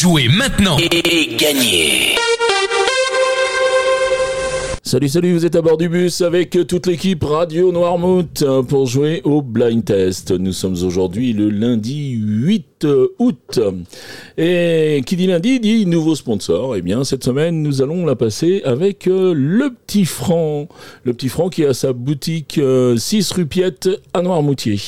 Jouez maintenant et gagnez Salut, salut, vous êtes à bord du bus avec toute l'équipe Radio Noirmouth pour jouer au blind test. Nous sommes aujourd'hui le lundi 8 août. Et qui dit lundi dit nouveau sponsor. Eh bien, cette semaine, nous allons la passer avec euh, le Petit Franc. Le Petit Franc qui a sa boutique 6 euh, rue Piette à Noirmoutier.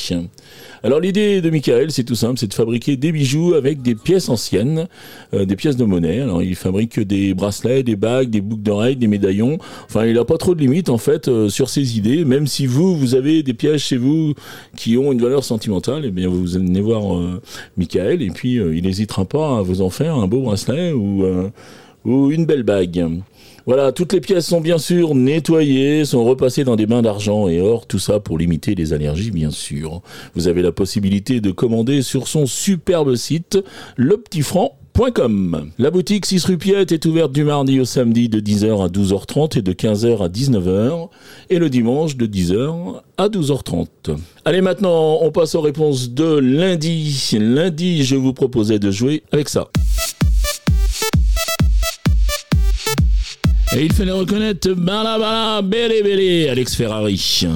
Alors l'idée de Michael, c'est tout simple, c'est de fabriquer des bijoux avec des pièces anciennes, euh, des pièces de monnaie. Alors il fabrique des bracelets, des bagues, des boucles d'oreilles, des médaillons. Enfin, il n'a pas trop de limites en fait euh, sur ses idées. Même si vous, vous avez des pièces chez vous qui ont une valeur sentimentale, eh bien vous venez voir euh, Michael et puis il n'hésitera pas à vous en faire un beau bracelet ou une belle bague. Voilà, toutes les pièces sont bien sûr nettoyées, sont repassées dans des bains d'argent et or, tout ça pour limiter les allergies bien sûr. Vous avez la possibilité de commander sur son superbe site lepetitfranc.com. La boutique 6 rue est ouverte du mardi au samedi de 10h à 12h30 et de 15h à 19h et le dimanche de 10h à 12h30. Allez maintenant, on passe aux réponses de lundi. Lundi, je vous proposais de jouer avec ça. Et il fallait reconnaître Bala Bala Bélé Bélé, Alex Ferrari.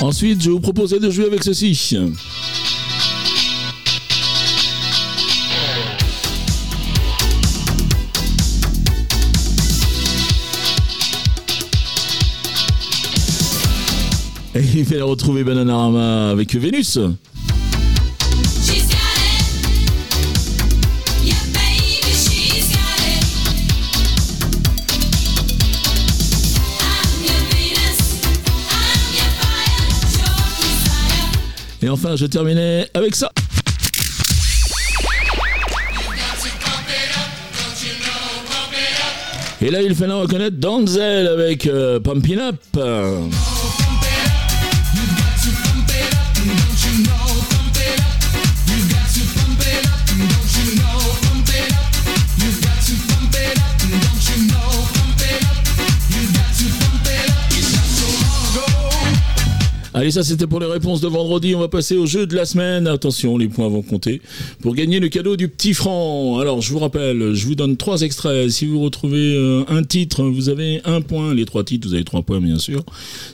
Ensuite, je vous proposais de jouer avec ceci. Et il fait retrouver Bananarama avec Vénus. Et enfin, je terminais avec ça. Et là, il fallait reconnaître Danzel avec euh, Pumpin' Up. know. Allez, ça c'était pour les réponses de vendredi. On va passer au jeu de la semaine. Attention, les points vont compter pour gagner le cadeau du petit franc. Alors, je vous rappelle, je vous donne trois extraits. Si vous retrouvez euh, un titre, vous avez un point. Les trois titres, vous avez trois points, bien sûr.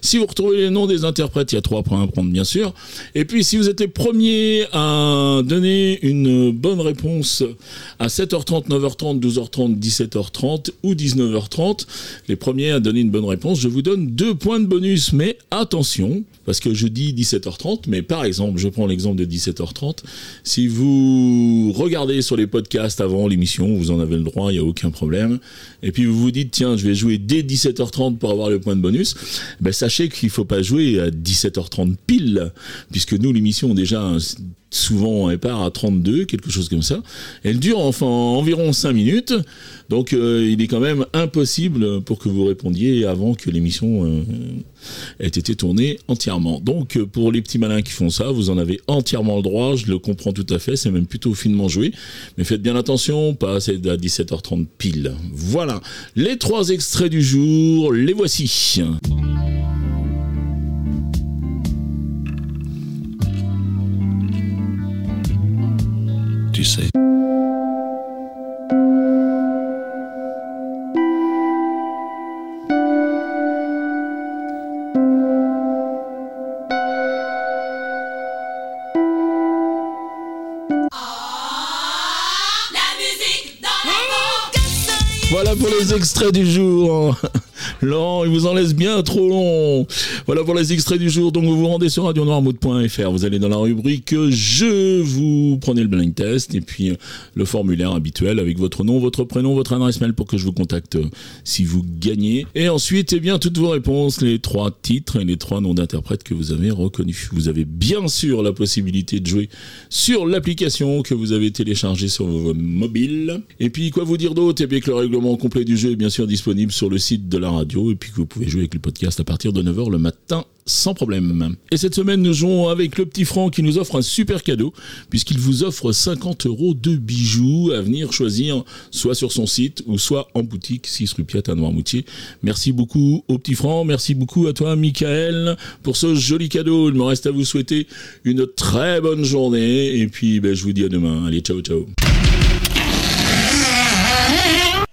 Si vous retrouvez les noms des interprètes, il y a trois points à prendre, bien sûr. Et puis, si vous êtes les premiers à donner une bonne réponse à 7h30, 9h30, 12h30, 17h30 ou 19h30, les premiers à donner une bonne réponse, je vous donne deux points de bonus. Mais attention, parce que je dis 17h30, mais par exemple, je prends l'exemple de 17h30, si vous regardez sur les podcasts avant l'émission, vous en avez le droit, il n'y a aucun problème, et puis vous vous dites, tiens, je vais jouer dès 17h30 pour avoir le point de bonus, ben sachez qu'il ne faut pas jouer à 17h30 pile, puisque nous, l'émission, déjà, souvent elle part à 32, quelque chose comme ça. Elle dure enfin environ 5 minutes, donc euh, il est quand même impossible pour que vous répondiez avant que l'émission euh, ait été tournée entièrement. Donc euh, pour les petits malins qui font ça, vous en avez entièrement le droit, je le comprends tout à fait, c'est même plutôt finement joué, mais faites bien attention, pas à 17h30 pile. Voilà, les trois extraits du jour, les voici. tu sais. Voilà pour les extraits du jour. Long, il vous en laisse bien trop long. Voilà pour les extraits du jour. Donc vous vous rendez sur radionoirmood.fr. Vous allez dans la rubrique Je vous prenez le blind test et puis euh, le formulaire habituel avec votre nom, votre prénom, votre adresse mail pour que je vous contacte euh, si vous gagnez. Et ensuite, eh bien, toutes vos réponses, les trois titres et les trois noms d'interprètes que vous avez reconnus. Vous avez bien sûr la possibilité de jouer sur l'application que vous avez téléchargée sur vos mobiles. Et puis, quoi vous dire d'autre? Eh bien, que le règlement complet du jeu est bien sûr disponible sur le site de la radio et puis que vous pouvez jouer avec le podcast à partir de 9h le matin sans problème. Et cette semaine, nous jouons avec le petit Franc qui nous offre un super cadeau, puisqu'il vous offre 50 euros de bijoux à venir choisir, soit sur son site ou soit en boutique 6 rue Piat à Noirmoutier. Merci beaucoup au petit Franc, merci beaucoup à toi, Michael, pour ce joli cadeau. Il me reste à vous souhaiter une très bonne journée, et puis ben, je vous dis à demain. Allez, ciao, ciao.